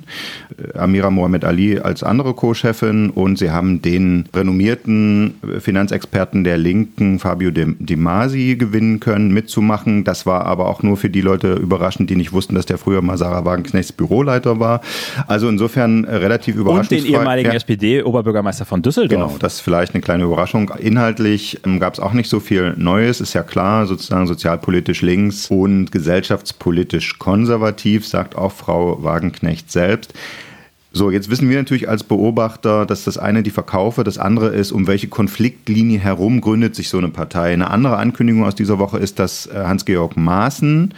Äh, Amira Mohamed Ali als andere Co-Chefin und sie haben den renommierten Finanzexperten der Linken, Fabio De, Masi, gewinnen können, mitzumachen. Das war aber auch nur für die Leute überraschend, die nicht wussten, dass der früher mal Sarah Wagenknechts Büroleiter war. Also insofern äh, relativ
Und
überraschend.
den ehemaligen SPD-Oberbürgermeister von Düsseldorf.
Genau, das ist vielleicht eine kleine Überraschung. Inhaltlich ähm, gab es auch nicht so viel Neues, ist ja klar, sozusagen sozialpolitisch links und gesellschaftspolitisch konservativ, sagt auch Frau Wagenknecht selbst. So, jetzt wissen wir natürlich als Beobachter, dass das eine die Verkaufe, das andere ist, um welche Konfliktlinie herum gründet sich so eine Partei. Eine andere Ankündigung aus dieser Woche ist, dass äh, Hans-Georg Maaßen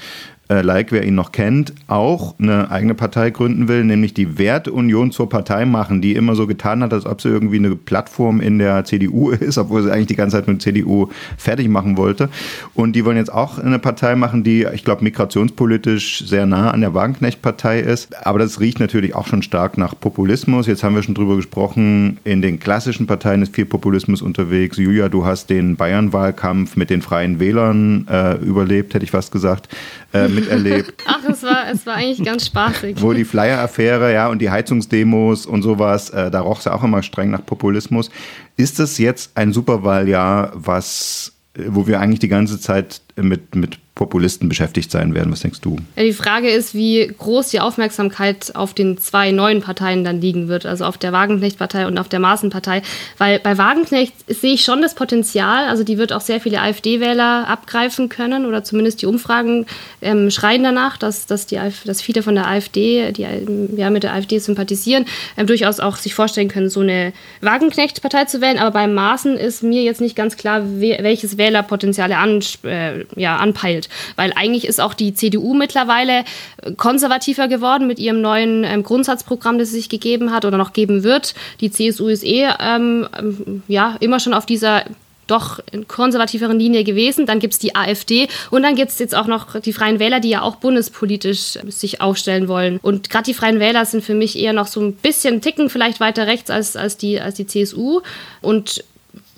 äh, like wer ihn noch kennt, auch eine eigene Partei gründen will, nämlich die Werteunion zur Partei machen, die immer so getan hat, als ob sie irgendwie eine Plattform in der CDU ist, obwohl sie eigentlich die ganze Zeit nur CDU fertig machen wollte. Und die wollen jetzt auch eine Partei machen, die, ich glaube, migrationspolitisch sehr nah an der Wagenknecht-Partei ist. Aber das riecht natürlich auch schon stark nach Populismus. Jetzt haben wir schon drüber gesprochen, in den klassischen Parteien ist viel Populismus unterwegs. Julia, du hast den Bayern-Wahlkampf mit den Freien Wählern äh, überlebt, hätte ich fast gesagt. Äh, miterlebt.
Ach, es war, es war eigentlich ganz spaßig.
Wo die Flyer-Affäre, ja, und die Heizungsdemos und sowas, äh, da roch es ja auch immer streng nach Populismus. Ist das jetzt ein Superwahljahr, was, äh, wo wir eigentlich die ganze Zeit mit, mit Populisten beschäftigt sein werden. Was denkst du?
Ja, die Frage ist, wie groß die Aufmerksamkeit auf den zwei neuen Parteien dann liegen wird, also auf der Wagenknecht-Partei und auf der Maaßen-Partei. Weil bei Wagenknecht sehe ich schon das Potenzial, also die wird auch sehr viele AfD-Wähler abgreifen können oder zumindest die Umfragen ähm, schreien danach, dass, dass, die, dass viele von der AfD, die ja mit der AfD sympathisieren, ähm, durchaus auch sich vorstellen können, so eine Wagenknecht-Partei zu wählen. Aber beim Maaßen ist mir jetzt nicht ganz klar, welches Wählerpotenzial er an, äh, ja, anpeilt. Weil eigentlich ist auch die CDU mittlerweile konservativer geworden mit ihrem neuen ähm, Grundsatzprogramm, das sie sich gegeben hat oder noch geben wird. Die CSU ist eh ähm, ähm, ja, immer schon auf dieser doch konservativeren Linie gewesen. Dann gibt es die AfD und dann gibt es jetzt auch noch die Freien Wähler, die ja auch bundespolitisch sich aufstellen wollen. Und gerade die Freien Wähler sind für mich eher noch so ein bisschen Ticken vielleicht weiter rechts als, als, die, als die CSU. Und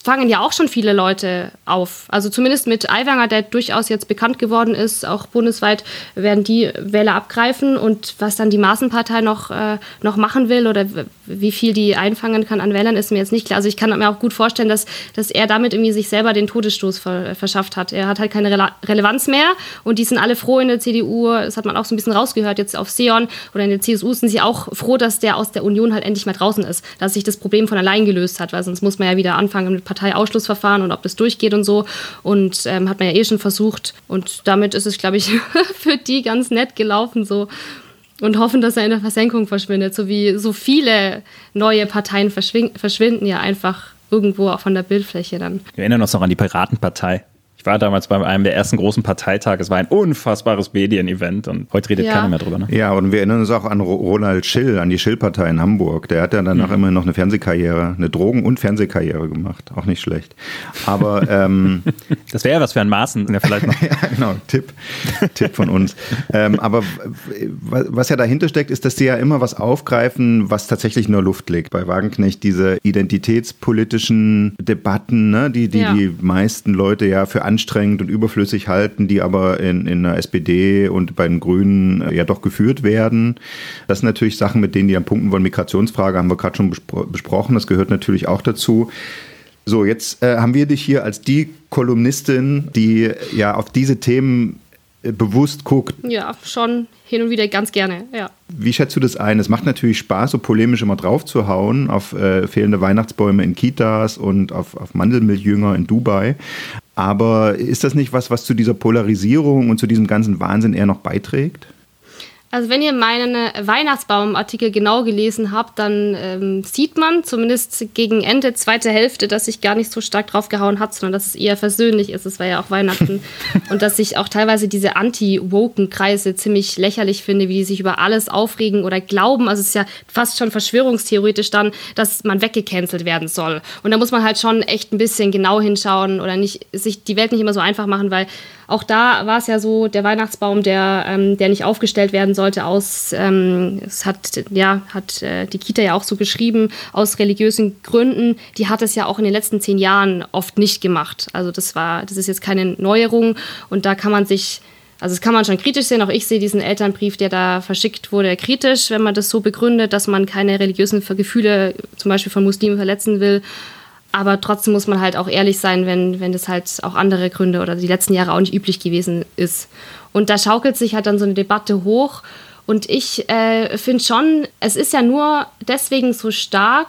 fangen ja auch schon viele Leute auf. Also zumindest mit Aiwanger, der durchaus jetzt bekannt geworden ist, auch bundesweit werden die Wähler abgreifen und was dann die Maßenpartei noch, äh, noch machen will oder wie viel die einfangen kann an Wählern, ist mir jetzt nicht klar. Also ich kann mir auch gut vorstellen, dass, dass er damit irgendwie sich selber den Todesstoß ver verschafft hat. Er hat halt keine Rele Relevanz mehr und die sind alle froh in der CDU, das hat man auch so ein bisschen rausgehört jetzt auf Seon oder in der CSU sind sie auch froh, dass der aus der Union halt endlich mal draußen ist, dass sich das Problem von allein gelöst hat, weil sonst muss man ja wieder anfangen mit Parteiausschlussverfahren und ob das durchgeht und so. Und ähm, hat man ja eh schon versucht. Und damit ist es, glaube ich, für die ganz nett gelaufen so. Und hoffen, dass er in der Versenkung verschwindet. So wie so viele neue Parteien verschwinden ja einfach irgendwo auch von der Bildfläche dann.
Wir erinnern uns noch an die Piratenpartei. Ich war damals bei einem der ersten großen Parteitage. Es war ein unfassbares Medien-Event und heute redet ja. keiner mehr drüber. Ne?
Ja, und wir erinnern uns auch an Ronald Schill, an die Schill-Partei in Hamburg. Der hat ja danach mhm. immer noch eine Fernsehkarriere, eine Drogen- und Fernsehkarriere gemacht. Auch nicht schlecht. Aber ähm,
das wäre ja was für ein Maßen, ja vielleicht noch.
ja, genau, Tipp, Tipp von uns. ähm, aber was ja dahinter steckt, ist, dass sie ja immer was aufgreifen, was tatsächlich nur Luft liegt. Bei Wagenknecht diese identitätspolitischen Debatten, ne, die die, ja. die meisten Leute ja für anstrengend und überflüssig halten, die aber in, in der SPD und bei den Grünen äh, ja doch geführt werden. Das sind natürlich Sachen, mit denen die am punkten wollen. Migrationsfrage haben wir gerade schon bespro besprochen. Das gehört natürlich auch dazu. So, jetzt äh, haben wir dich hier als die Kolumnistin, die ja auf diese Themen äh, bewusst guckt.
Ja, schon hin und wieder ganz gerne, ja.
Wie schätzt du das ein? Es macht natürlich Spaß, so polemisch immer drauf zu hauen auf äh, fehlende Weihnachtsbäume in Kitas und auf, auf Mandelmilchjünger in Dubai. Aber ist das nicht was, was zu dieser Polarisierung und zu diesem ganzen Wahnsinn eher noch beiträgt?
Also wenn ihr meinen Weihnachtsbaumartikel genau gelesen habt, dann ähm, sieht man zumindest gegen Ende, zweite Hälfte, dass sich gar nicht so stark draufgehauen hat, sondern dass es eher versöhnlich ist. Es war ja auch Weihnachten. und dass ich auch teilweise diese Anti-Woken-Kreise ziemlich lächerlich finde, wie die sich über alles aufregen oder glauben. Also es ist ja fast schon verschwörungstheoretisch dann, dass man weggecancelt werden soll. Und da muss man halt schon echt ein bisschen genau hinschauen oder nicht, sich die Welt nicht immer so einfach machen, weil auch da war es ja so, der Weihnachtsbaum, der, ähm, der nicht aufgestellt werden sollte, aus, ähm, es hat, ja, hat äh, die Kita ja auch so geschrieben, aus religiösen Gründen, die hat es ja auch in den letzten zehn Jahren oft nicht gemacht. Also das war, das ist jetzt keine Neuerung und da kann man sich also das kann man schon kritisch sehen. Auch ich sehe diesen Elternbrief, der da verschickt wurde, kritisch, wenn man das so begründet, dass man keine religiösen Gefühle zum Beispiel von Muslimen verletzen will. Aber trotzdem muss man halt auch ehrlich sein, wenn, wenn das halt auch andere Gründe oder die letzten Jahre auch nicht üblich gewesen ist. Und da schaukelt sich halt dann so eine Debatte hoch. Und ich äh, finde schon, es ist ja nur deswegen so stark,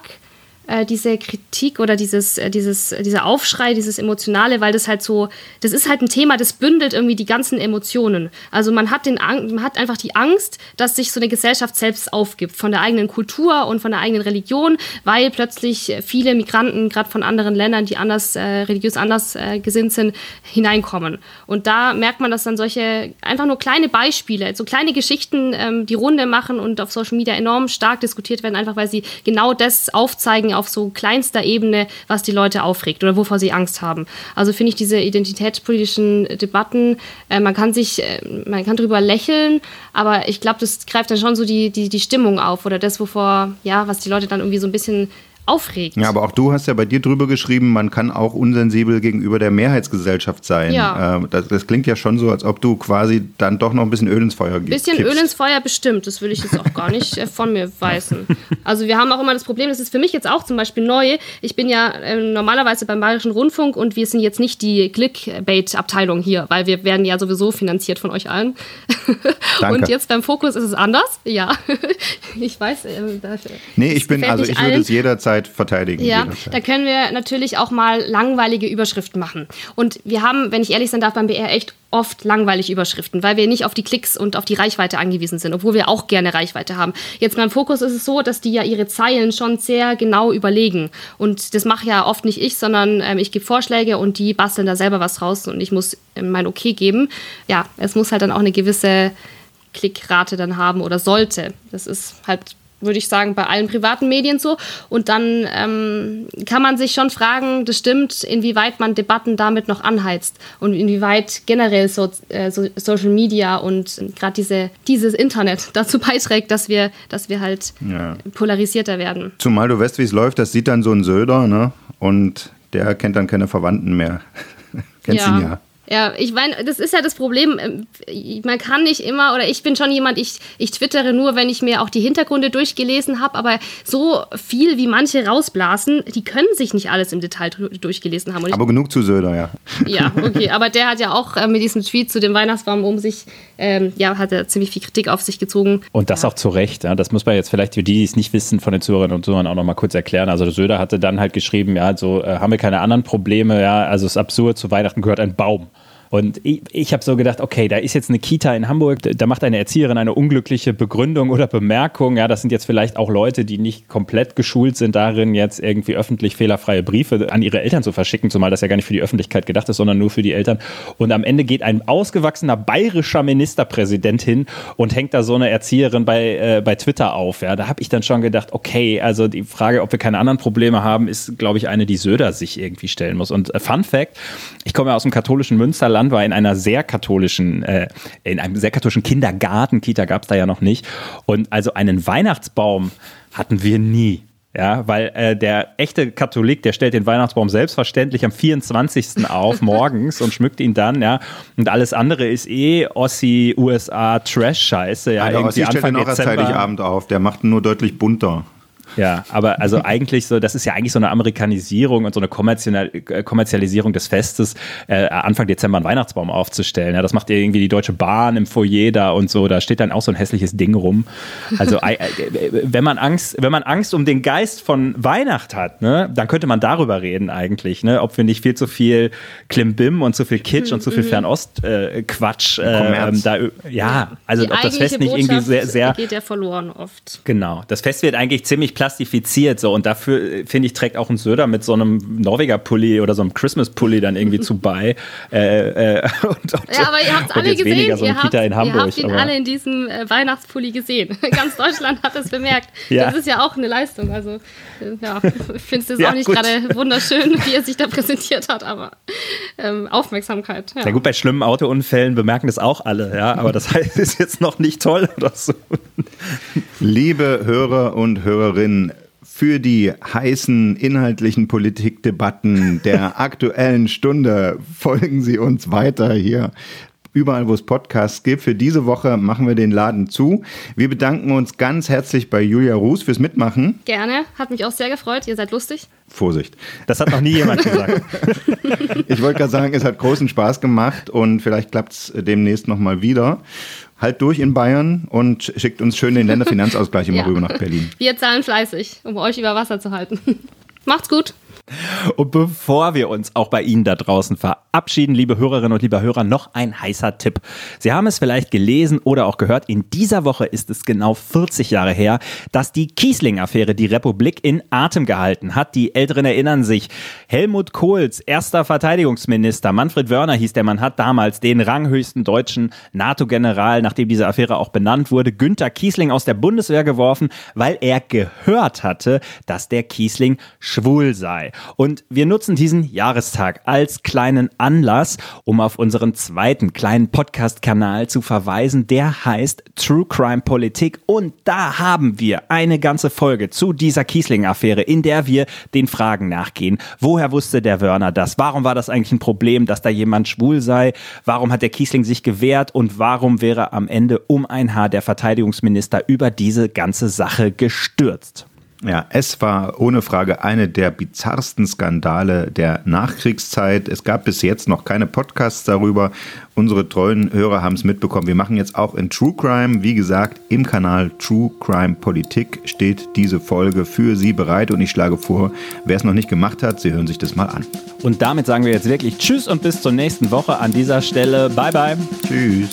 äh, diese Kritik oder dieses, äh, dieses, dieser Aufschrei, dieses Emotionale, weil das halt so, das ist halt ein Thema, das bündelt irgendwie die ganzen Emotionen. Also man hat, den, man hat einfach die Angst, dass sich so eine Gesellschaft selbst aufgibt, von der eigenen Kultur und von der eigenen Religion, weil plötzlich viele Migranten, gerade von anderen Ländern, die anders, äh, religiös anders äh, gesinnt sind, hineinkommen. Und da merkt man, dass dann solche einfach nur kleine Beispiele, so kleine Geschichten ähm, die Runde machen und auf Social Media enorm stark diskutiert werden, einfach weil sie genau das aufzeigen, auf so kleinster Ebene, was die Leute aufregt oder wovor sie Angst haben. Also finde ich diese identitätspolitischen Debatten, äh, man kann sich, äh, man kann drüber lächeln, aber ich glaube, das greift dann schon so die, die, die Stimmung auf oder das, wovor, ja, was die Leute dann irgendwie so ein bisschen aufregt.
Ja, aber auch du hast ja bei dir drüber geschrieben, man kann auch unsensibel gegenüber der Mehrheitsgesellschaft sein.
Ja.
Äh, das, das klingt ja schon so, als ob du quasi dann doch noch ein bisschen Öl ins Feuer gibst.
Bisschen Öl ins Feuer bestimmt, das will ich jetzt auch gar nicht äh, von mir weisen. Also wir haben auch immer das Problem, das ist für mich jetzt auch zum Beispiel neu. Ich bin ja äh, normalerweise beim Bayerischen Rundfunk und wir sind jetzt nicht die Clickbait-Abteilung hier, weil wir werden ja sowieso finanziert von euch allen.
Danke.
Und jetzt beim Fokus ist es anders. Ja, ich weiß. Äh,
Nee, ich bin, also ich würde es jederzeit verteidigen.
Ja,
jederzeit.
da können wir natürlich auch mal langweilige Überschriften machen. Und wir haben, wenn ich ehrlich sein darf, beim BR echt oft langweilige Überschriften, weil wir nicht auf die Klicks und auf die Reichweite angewiesen sind, obwohl wir auch gerne Reichweite haben. Jetzt beim Fokus ist es so, dass die ja ihre Zeilen schon sehr genau überlegen. Und das mache ja oft nicht ich, sondern ähm, ich gebe Vorschläge und die basteln da selber was raus und ich muss ähm, mein Okay geben. Ja, es muss halt dann auch eine gewisse Klickrate dann haben oder sollte. Das ist halt würde ich sagen, bei allen privaten Medien so. Und dann ähm, kann man sich schon fragen, das stimmt, inwieweit man Debatten damit noch anheizt und inwieweit generell so, äh, so Social Media und gerade diese, dieses Internet dazu beiträgt, dass wir, dass wir halt
Ja.
polarisierter werden.
Zumal du weißt, wie es läuft, das sieht dann so ein Söder, ne? Und der kennt dann keine Verwandten mehr. Kennst ihn ja.
Ja, ich meine, das ist ja das Problem. ähm, Man kann nicht immer, oder ich bin schon jemand, ich, ich twittere nur, wenn ich mir auch die Hintergründe durchgelesen habe, aber so viel wie manche rausblasen, die können sich nicht alles im Detail durchgelesen haben. Und ich,
Aber genug zu Söder, ja.
ja, okay, aber der hat ja auch äh, mit diesem Tweet zu dem Weihnachtsbaum um sich, ähm, ja, hat er ziemlich viel Kritik auf sich gezogen.
Und das auch zu Recht. Ja. Das muss man jetzt vielleicht für die, die es nicht wissen, von den Zuhörerinnen und Zuhörern auch noch mal kurz erklären. Also der Söder hatte dann halt geschrieben, ja, so äh, haben wir keine anderen Probleme. Ja, also es ist absurd, zu Weihnachten gehört ein Baum. Und ich, ich habe so gedacht, okay, da ist jetzt eine Kita in Hamburg, da macht eine Erzieherin eine unglückliche Begründung oder Bemerkung. Ja, das sind jetzt vielleicht auch Leute, die nicht komplett geschult sind darin, jetzt irgendwie öffentlich fehlerfreie Briefe an ihre Eltern zu verschicken, zumal das ja gar nicht für die Öffentlichkeit gedacht ist, sondern nur für die Eltern. Und am Ende geht ein ausgewachsener bayerischer Ministerpräsident hin und hängt da so eine Erzieherin bei, äh, bei Twitter auf. Ja, da habe ich dann schon gedacht, okay, also die Frage, ob wir keine anderen Probleme haben, ist, glaube ich, eine, die Söder sich irgendwie stellen muss. Und äh, Fun Fact, ich komme ja aus dem katholischen Münsterland, war in einer sehr katholischen, äh, in einem sehr katholischen Kindergarten, Kita gab es da ja noch nicht. Und also einen Weihnachtsbaum hatten wir nie. Ja, weil äh, der echte Katholik, der stellt den Weihnachtsbaum selbstverständlich am 24. auf morgens und schmückt ihn dann, ja. Und alles andere ist eh Ossi, USA, Trash-Scheiße, ja.
Ja, der
irgendwie
Ossi stellt den
Anfang
auch
Dezember.
Heiligabend auf. Der macht ihn nur deutlich bunter.
Ja, aber also eigentlich so, das ist ja eigentlich so eine Amerikanisierung und so eine Kommerzial äh, Kommerzialisierung des Festes, äh, Anfang Dezember einen Weihnachtsbaum aufzustellen. Ja, das macht irgendwie die Deutsche Bahn im Foyer da und so. Da steht dann auch so ein hässliches Ding rum. Also äh, äh, wenn man Angst, wenn man Angst um den Geist von Weihnacht hat, ne, dann könnte man darüber reden eigentlich, ne, ob wir nicht viel zu viel Klimbim und zu viel Kitsch und zu viel Fernost äh, Quatsch äh, ähm, da, ja, also
Die
ob das Fest nicht irgendwie sehr, sehr
geht ja verloren oft.
Genau. Das Fest wird eigentlich ziemlich plastifiziert so und dafür äh, finde ich trägt auch ein Söder mit so einem Norweger Pulli oder so einem Christmas Pulli dann irgendwie zu bei. Äh, äh, und, und,
Ja, aber ihr habt alle gesehen,
weniger so
ihr, habt, ihr habt ihn
aber-
alle in diesem äh, Weihnachtspulli gesehen. Ganz Deutschland hat es bemerkt.
Ja.
Das ist ja auch eine Leistung. Also, äh, ja, ich finde es jetzt
Ja,
auch nicht gerade wunderschön, wie er sich da präsentiert hat, aber ähm, Aufmerksamkeit. Ja.
Na gut, bei schlimmen Autounfällen bemerken das auch alle, ja, aber das heißt, ist jetzt noch nicht toll oder so.
Liebe Hörer und Hörerinnen, für die heißen inhaltlichen Politikdebatten der aktuellen Stunde folgen Sie uns weiter hier. Überall, wo es Podcasts gibt. Für diese Woche machen wir den Laden zu. Wir bedanken uns ganz herzlich bei Julia Ruß fürs Mitmachen.
Gerne, hat mich auch sehr gefreut. Ihr seid lustig.
Vorsicht.
Das hat noch nie jemand gesagt.
Ich wollte gerade sagen, es hat großen Spaß gemacht und vielleicht klappt es demnächst nochmal wieder. Halt durch in Bayern und schickt uns schön den Länderfinanzausgleich immer
Ja.
rüber nach Berlin.
Wir zahlen fleißig, um euch über Wasser zu halten. Macht's gut.
Und bevor wir uns auch bei Ihnen da draußen verabschieden, liebe Hörerinnen und lieber Hörer, noch ein heißer Tipp. Sie haben es vielleicht gelesen oder auch gehört, in dieser Woche ist es genau 40 Jahre her, dass die Kiesling-Affäre die Republik in Atem gehalten hat. Die Älteren erinnern sich. Helmut Kohls erster Verteidigungsminister, Manfred Wörner hieß der Mann, hat damals den ranghöchsten deutschen NATO-General, nachdem diese Affäre auch benannt wurde, Günther Kiesling aus der Bundeswehr geworfen, weil er gehört hatte, dass der Kiesling schwul sei. Und wir nutzen diesen Jahrestag als kleinen Anlass, um auf unseren zweiten kleinen Podcast-Kanal zu verweisen. Der heißt True Crime Politik. Und da haben wir eine ganze Folge zu dieser Kiesling-Affäre, in der wir den Fragen nachgehen. Woher wusste der Wörner das? Warum war das eigentlich ein Problem, dass da jemand schwul sei? Warum hat der Kiesling sich gewehrt? Und warum wäre am Ende um ein Haar der Verteidigungsminister über diese ganze Sache gestürzt?
Ja, es war ohne Frage eine der bizarrsten Skandale der Nachkriegszeit. Es gab bis jetzt noch keine Podcasts darüber. Unsere treuen Hörer haben es mitbekommen. Wir machen jetzt auch in True Crime, wie gesagt, im Kanal True Crime Politik steht diese Folge für Sie bereit und ich schlage vor, wer es noch nicht gemacht hat, Sie hören sich das mal an.
Und damit sagen wir jetzt wirklich Tschüss und bis zur nächsten Woche an dieser Stelle. Bye bye.
Tschüss.